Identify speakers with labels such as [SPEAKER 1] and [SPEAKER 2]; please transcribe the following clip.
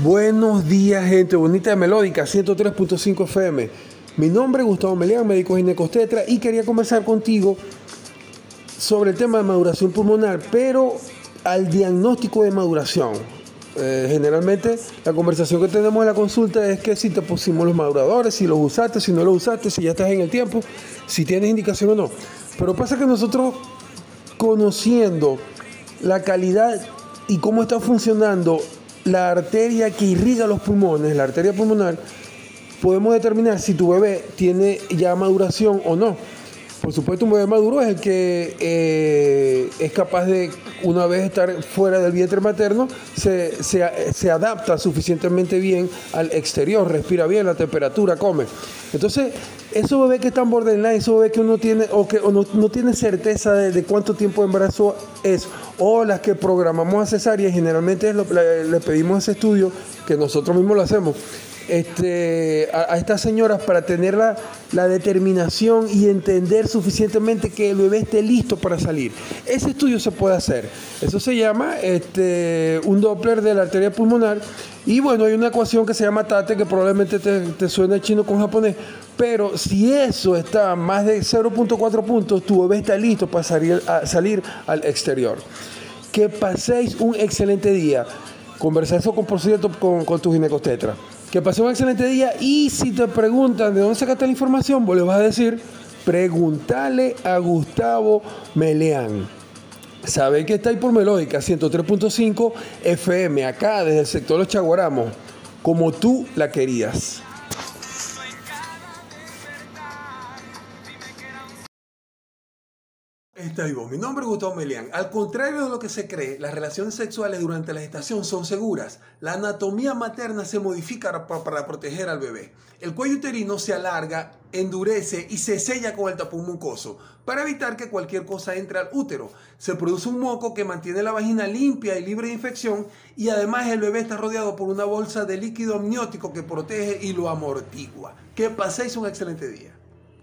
[SPEAKER 1] Buenos días, gente bonita de Melódica 103.5 FM. Mi nombre es Gustavo Melián, médico ginecostetra, y quería conversar contigo sobre el tema de maduración pulmonar, pero al diagnóstico de maduración. Eh, generalmente la conversación que tenemos en la consulta es que si te pusimos los maduradores, si los usaste, si no los usaste, si ya estás en el tiempo, si tienes indicación o no. Pero pasa que nosotros conociendo la calidad y cómo está funcionando la arteria que irriga los pulmones, la arteria pulmonar, podemos determinar si tu bebé tiene ya maduración o no. Por supuesto, un bebé maduro es el que eh, es capaz de, una vez estar fuera del vientre materno, se, se, adapta suficientemente bien al exterior, respira bien la temperatura, come. Entonces, esos bebés que están borderline, esos bebés que uno tiene o que no, no, tiene certeza de, cuánto tiempo de embarazo es, o las que programamos a cesárea, generalmente le pedimos ese estudio, que nosotros mismos lo hacemos este, a, estas señoras para tener la, determinación y entender suficientemente que el bebé esté listo para salir. Ese estudio se puede hacer. Eso se llama este, un Doppler de la arteria pulmonar. Y bueno, hay una ecuación que se llama TATE, que probablemente te, te suena chino con japonés. Pero si eso está más de 0.4 puntos, tu bebé está listo para salir, al exterior. Que paséis un excelente día. Conversa eso con, por cierto, con, con tu ginecostetra que pasó un excelente día y si te preguntan de dónde sacaste la información, vos le vas a decir, pregúntale a Gustavo Meleán. Sabe que está ahí por Melódica 103.5 FM, acá desde el sector los Chaguaramos, como tú la querías. Está vivo. Mi nombre es Gustavo Melián. Al contrario de lo que se cree, las relaciones sexuales durante la gestación son seguras. La anatomía materna se modifica para proteger al bebé. El cuello uterino se alarga, endurece y se sella con el tapón mucoso para evitar que cualquier cosa entre al útero. Se produce un moco que mantiene la vagina limpia y libre de infección y además el bebé está rodeado por una bolsa de líquido amniótico que protege y lo amortigua. Que paséis un excelente día.